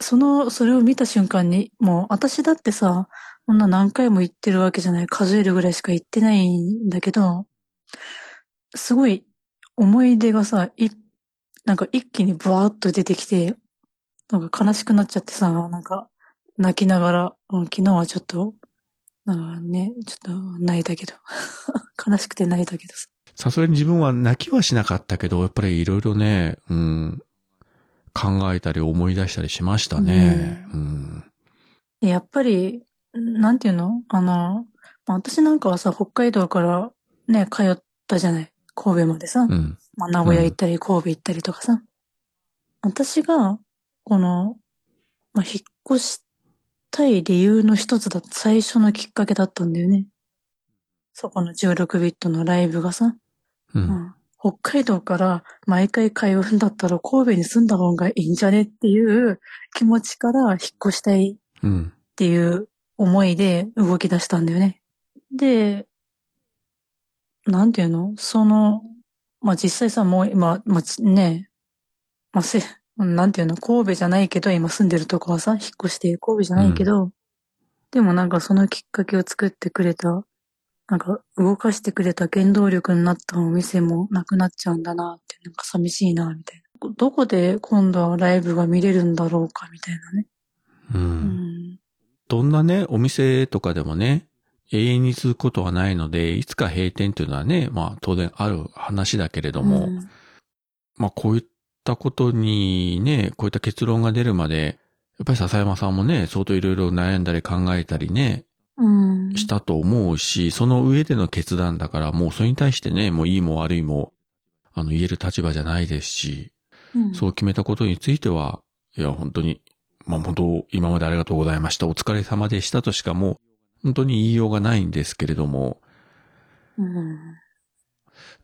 S2: その、それを見た瞬間に、もう、私だってさ、こんな何回も言ってるわけじゃない、数えるぐらいしか言ってないんだけど、すごい、思い出がさ、い、なんか一気にブワーッと出てきて、なんか悲しくなっちゃってさ、なんか、泣きながら、うん昨日はちょっと、なんかね、ちょっと泣いたけど。<laughs> 悲しくて泣いたけどさ。
S1: さすがに自分は泣きはしなかったけど、やっぱりいろいろね、うん、考えたり思い出したりしましたね。うん。
S2: やっぱり、なんていうの？あの、まあ私なんかはさ、北海道からね、通ったじゃない？神戸までさ。
S1: うん。
S2: まあ名古屋行ったり、神戸行ったりとかさ。私が、この、まあ引っ越したい理由の一つだ、最初のきっかけだったんだよね。そこの16ビットのライブがさ。
S1: う。
S2: うんん北海道から毎回通うんだったら神戸に住んだ方がいいんじゃねっていう気持ちから引っ越したい
S1: うん。
S2: っていう思いで動き出したんだよね。で、なんていうの？その、まあ、実際さ、もう今、まあ、ちね、まあ、せ、なんていうの？神戸じゃないけど、今住んでるとこはさ、引っ越して神戸じゃないけど、でもなんかそのきっかけを作ってくれた、なんか動かしてくれた原動力になったお店もなくなっちゃうんだなって、なんか寂しいな、みたいな。どこで今度はライブが見れるんだろうか、みたいなね。
S1: う。
S2: うんん。
S1: どんなね、お店とかでもね、永遠に続くことはないので、いつか閉店というのはね、まあ当然ある話だけれども、
S2: うん
S1: まあこういったことにね、こういった結論が出るまで、やっぱり笹山さんもね、相当いろいろ悩んだり考えたりね、
S2: うん。
S1: したと思うし、その上での決断だから、もうそれに対してね、もういいも悪いも、あの言える立場じゃないですし、
S2: うん
S1: そう決めたことについては、いや、本当に、まあ本当、今までありがとうございました。お疲れ様でしたとしかもう、本当に言いようがないんですけれども、
S2: うん。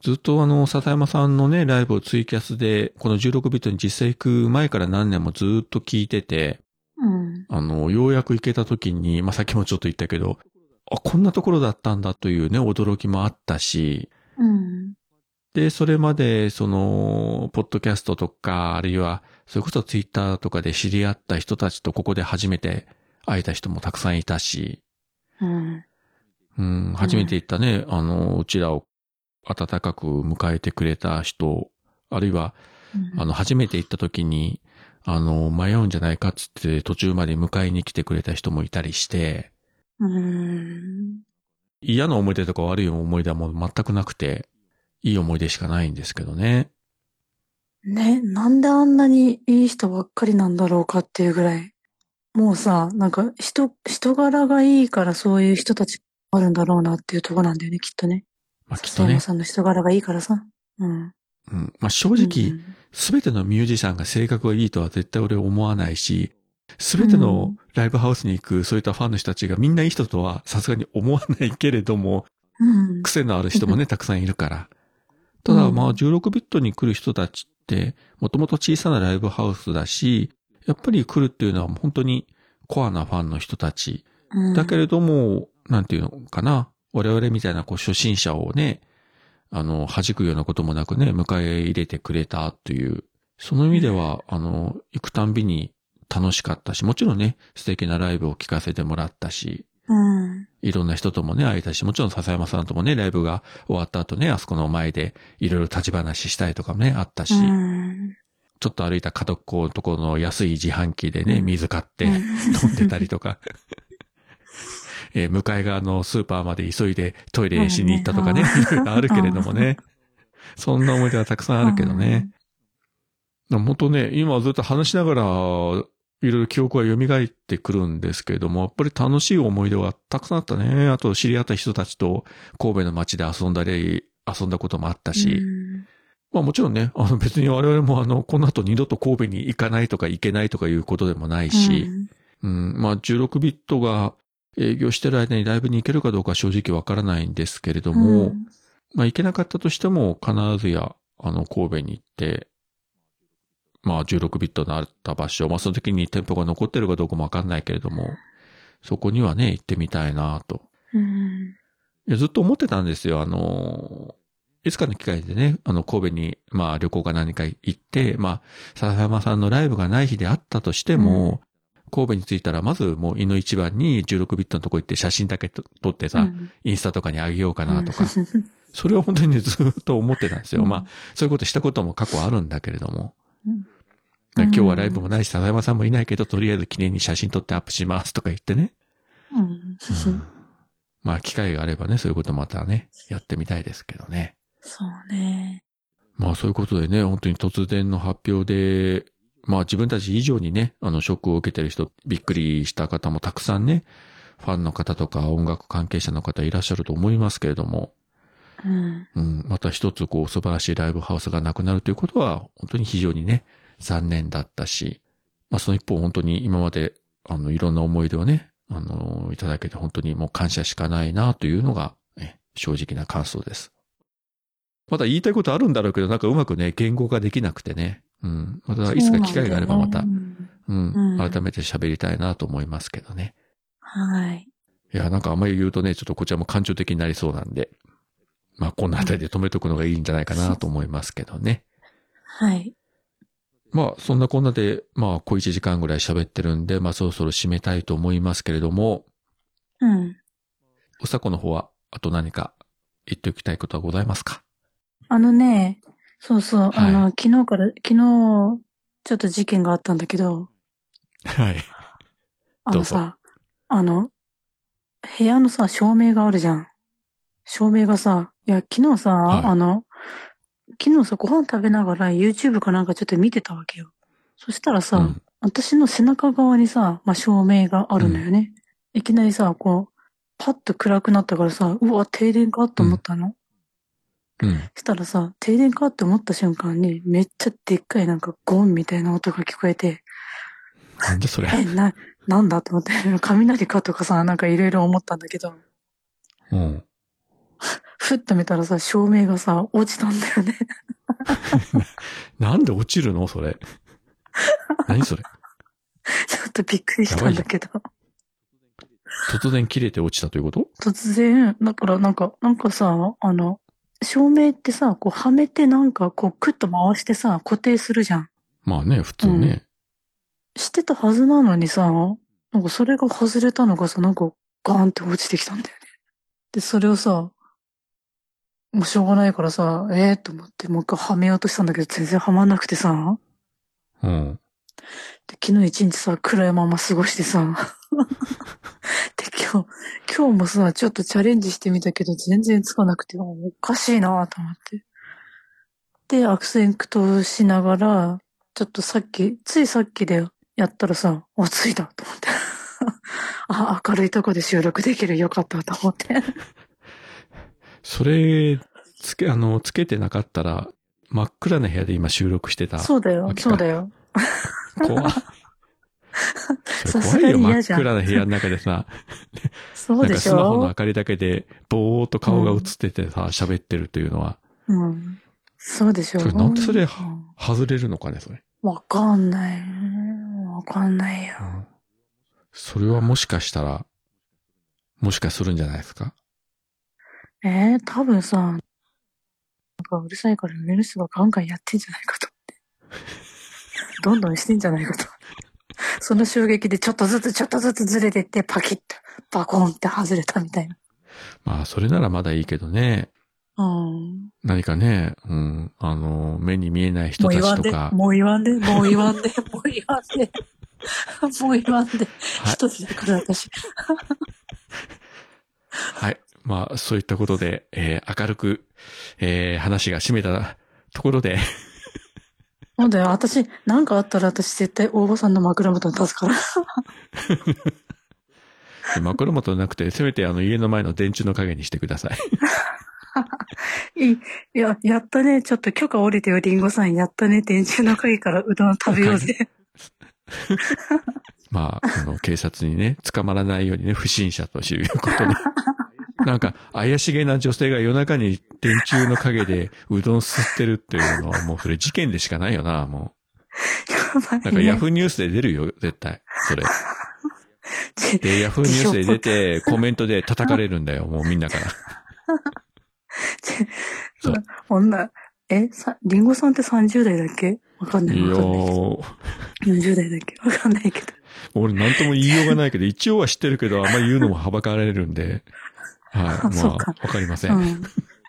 S1: ずっとあの、笹山さんのね、ライブをツイキャスで、この16ビットに実際行く前から何年もずっと聞いてて、
S2: うん。
S1: あの、ようやく行けた時に、まあ、さっきもちょっと言ったけど、あ、こんなところだったんだというね、驚きもあったし、
S2: うん。
S1: で、それまで、その、ポッドキャストとか、あるいは、それこそツイッターとかで知り合った人たちとここで初めて会えた人もたくさんいたし、
S2: うん。
S1: うん、初めて行ったね、あの、うちらを温かく迎えてくれた人、あるいは、あの、初めて行った時に、あの、迷うんじゃないかっつって途中まで迎えに来てくれた人もいたりして、
S2: うん。
S1: 嫌な思い出とか悪い思い出はもう全くなくて、いい思い出しかないんですけどね。
S2: ね、なんであんなにいい人ばっかりなんだろうかっていうぐらい。もうさ、なんか人、人柄がいいからそういう人たちあるんだろうなっていうとこなんだよね、きっとね。
S1: まあきっとね。
S2: さんの人柄がいいからさ。うん。
S1: うん、まあ正直、すべてのミュージシャンが性格がいいとは絶対俺思わないし、すべてのライブハウスに行くそういったファンの人たちがみんないい人とはさすがに思わないけれども、
S2: うん。
S1: 癖のある人もね、<laughs> たくさんいるから。ただ、
S2: うん
S1: まあ、16ビットに来る人たちって、もともと小さなライブハウスだし、やっぱり来るっていうのは本当にコアなファンの人たち。
S2: うん
S1: だけれども、なんていうのかな。我々みたいなこう初心者をね、あの、弾くようなこともなくね、迎え入れてくれたという、その意味では、あの、行くたんびに楽しかったし、もちろんね、素敵なライブを聴かせてもらったし、
S2: うん。
S1: いろんな人ともね、会えたし、もちろん笹山さんともね、ライブが終わった後ね、あそこの前でいろいろ立ち話したいとかもね、あったし、
S2: うん。
S1: ちょっと歩いた角っこのところの安い自販機でね、
S2: うん。
S1: 水買って
S2: うん。
S1: 飲んでたりとか、<laughs> えー向かい側のスーパーまで急いでトイレしに行ったとかね、
S2: うん
S1: いろいろあるけれどもね。そんな思い出はたくさんあるけどね。本当ね、今ずっと話しながら、いろいろ記憶は蘇ってくるんですけれども、やっぱり楽しい思い出はたくさんあったね。あと知り合った人たちと神戸の街で遊んだり、遊んだこともあったし、
S2: うん
S1: まあもちろんね、あの <laughs> 別に我々もあの、この後二度と神戸に行かないとか行けないとかいうことでもないし、うん、まあ16ビットが営業してる間にライブに行けるかどうかは正直わからないんですけれども、
S2: うん
S1: まあ行けなかったとしても必ずや、あの、神戸に行って、まあ16ビットのあった場所、まあその時に店舗が残ってるかどうかもわかんないけれども、そこにはね、行ってみたいなと。
S2: うん。
S1: ずっと思ってたんですよ。あの、いつかの機会でね、あの、神戸に、まあ、旅行か何か行って、まあ、笹山さんのライブがない日であったとしても、神戸に着いたら、まずもう、井の一番に16ビットのとこ行って写真だけと撮ってさ、
S2: うん。
S1: インスタとかにあげようかなとか、<laughs> それは本当にね、ずっと思ってたんですよ。
S2: うん。
S1: まあ、そういうことしたことも過去あるんだけれども。
S2: うん。
S1: 今日はライブもないし、笹山さんもいないけど、とりあえず記念に写真撮ってアップしますとか言ってね。
S2: うん。
S1: まあ、機会があればね、そういうことまたね、やってみたいですけどね。
S2: そうね。
S1: まあそういうことでね、本当に突然の発表で、まあ自分たち以上にね、あの、ショックを受けてる人、びっくりした方もたくさんね、ファンの方とか音楽関係者の方いらっしゃると思いますけれども、
S2: うん。
S1: うん、また一つこう素晴らしいライブハウスがなくなるということは、本当に非常にね、残念だったし、まあその一方本当に今まで、あの、いろんな思い出をね、あの、いただけて本当にもう感謝しかないなというのが、ね、正直な感想です。まだ言いたいことあるんだろうけど、なんかうまくね、言語化できなくてね。うん。またいつか機会があればまた、
S2: そう
S1: う
S2: なんうん
S1: 改めて喋りたいなと思いますけどね。
S2: はい。
S1: いや、なんかあんまり言うとね、ちょっとこちらも感情的になりそうなんで、まあこんなあたりで止めとくのがいいんじゃないかなと思いますけどね。
S2: はい。
S1: まあそんなこんなで、まあ小1時間ぐらい喋ってるんで、まあそろそろ締めたいと思いますけれども、
S2: うん。
S1: うさこの方は、あと何か言っておきたいことはございますか？
S2: あのね、そうそう、
S1: はい
S2: あの、昨日から、昨日、ちょっと事件があったんだけど、
S1: はい。
S2: あのさ、あの、部屋のさ、照明があるじゃん。照明がさ、いや、昨日さ、
S1: はい
S2: あの、昨日さ、ご飯食べながら YouTube かなんかちょっと見てたわけよ。そしたらさ、
S1: うん
S2: 私の背中側にさ、まあ、照明があるんだよね。いきなりさ、こう、パッと暗くなったからさ、うわ、停電かと思ったの。
S1: うん。
S2: したらさ、停電かって思った瞬間に、めっちゃでっかいなんかゴンみたいな音が聞こえて、
S1: なんでそれ。
S2: え、な、なんだと思って、雷かとかさ、なんかいろいろ思ったんだけど、
S1: うん。
S2: ふっと見たらさ、照明がさ、落ちたんだよね。<laughs>
S1: なんで落ちるのそれ。何それ。
S2: ちょっとびっくりしたんだけど。
S1: 突然切れて落ちたということ？
S2: 突然、だからなんか、なんかさ、あの、照明ってさ、こうはめてなんかこうクッと回してさ、固定するじゃん。
S1: まあね、普通ね。
S2: してたはずなのにさ、なんかそれが外れたのがさ、なんかガーンって落ちてきたんだよね。で、それをさ、もうしょうがないからさ、ええー、と思ってもう一回はめようとしたんだけど全然はまんなくてさ、
S1: うん。
S2: で昨日一日さ、暗いまま過ごしてさ、<laughs> で、今日、今日もさ、ちょっとチャレンジしてみたけど全然つかなくて、おかしいなと思って。で、悪戦苦闘しながら、ちょっとさっき、ついさっきでやったらさ、あ、ついたと思って。<laughs> あ、明るいとこで収録できるよかったと思って。<laughs>
S1: それ、つけ、あの、つけてなかったら、真っ暗な部屋で今収録してた。
S2: そうだよそうだよ。
S1: 怖っ
S2: さすが
S1: 怖いよ、真っ
S2: に嫌じゃん。
S1: 暗な部屋の中でさ、<laughs>
S2: そうでし
S1: なんかスマホの
S2: ょ
S1: 明かりだけで、ぼーっと顔が映っててさ、喋ってるというのは、
S2: うん。そうでしょ
S1: それなんでそれ
S2: うん
S1: 外れるのかね、それ？
S2: わかんない。わかんないよ。
S1: うん。それはもしかしたら、もしかするんじゃないですか？
S2: えー、多分さ、なんかうるさいからウイルスがガンガンやってんじゃないかと思って。どんどんしてんじゃないかと。<laughs> その衝撃でちょっとずつちょっとずつずれてってパキッとバコンって外れたみたいな。
S1: まあ、それならまだいいけどね。
S2: うん。
S1: 何かね、うん、あの、目に見えない人た
S2: もう言わんで、
S1: ちとか、
S2: もう言わんで、もう言わんで、もう言わんで。もう言わんで。
S1: はい
S2: 一つだから私。<laughs>
S1: はい。まあ、そういったことで、えー明るく、えー話が締めたところで、
S2: そうだよ。私、なんかあったら私絶対大場さんの枕元に立つから。<laughs>
S1: 枕元なくて、せめてあの家の前の電柱の影にしてください。<laughs>
S2: いい、いや、やったね。ちょっと許可降りてよ、リンゴさん。やったね。電柱の陰からうどん食べようぜ。<laughs>
S1: まあ、あの、警察にね、捕まらないようにね、不審者ということで。なんか、怪しげな女性が夜中に電柱の陰でうどん吸ってるっていうのはもうそれ事件でしかないよな、もう。なんか。ヤフーニュースで出るよ、絶対。それ。で、ヤフーニュースで出て、コメントで叩かれるんだよ、もうみんなから。<laughs> そう
S2: 女、え、さ、リンゴさんって30代だっけ？わかんないわかんない。
S1: ー、
S2: 40代だっけ？わかんないけど。
S1: 俺なんとも言いようがないけど、一応は知ってるけど、あんまり言うのもはばかられるんで、はい。<laughs> まあ、わかりませ。
S2: うんん。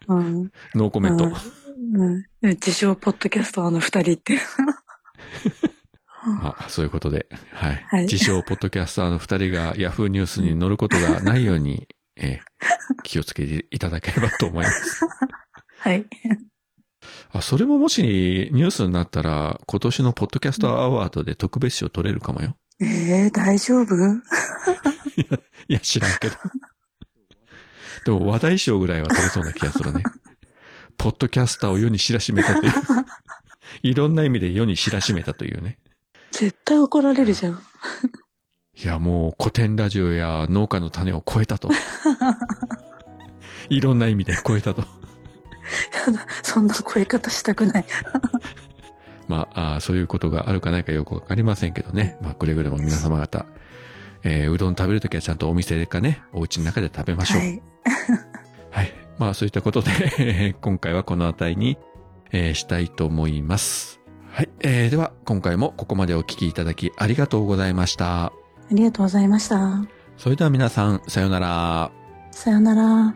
S2: うん。<laughs>
S1: ノーコメント。
S2: うん。自称ポッドキャスターの二人って。
S1: ま <laughs> あ、そういうことで、はい。
S2: はい
S1: 自称ポッドキャスターの二人がヤフーニュースに載ることがないように、えー気をつけていただければと思います。
S2: はい。
S1: あ、それももしニュースになったら、今年のポッドキャストアワードで特別賞取れるかもよ。
S2: えー、大丈夫？
S1: いや、知らんけど。でも話題賞ぐらいは取れそうな気がするね。<laughs> ポッドキャスターを世に知らしめたという。いろんな意味で世に知らしめたというね。
S2: 絶対怒られるじゃん。
S1: いや、もう古典ラジオや農家の種を超えたと。いろんな意味で超えたと。
S2: やだ、そんな声かたしたくない。<laughs>
S1: まあそういうことがあるかないかよくわかりませんけどね。まあ、くれぐれも皆様方、えーうどん食べるときはちゃんとお店かね、お家の中で食べましょう。
S2: は
S1: はい。<laughs>
S2: い。
S1: まあ、そういったことで、<laughs> 今回はこの辺りに、えーしたいと思います。はい。えーでは、今回もここまでお聞きいただきありがとうございました。
S2: ありがとうございました。
S1: それでは皆さん、さようなら。
S2: さよなら。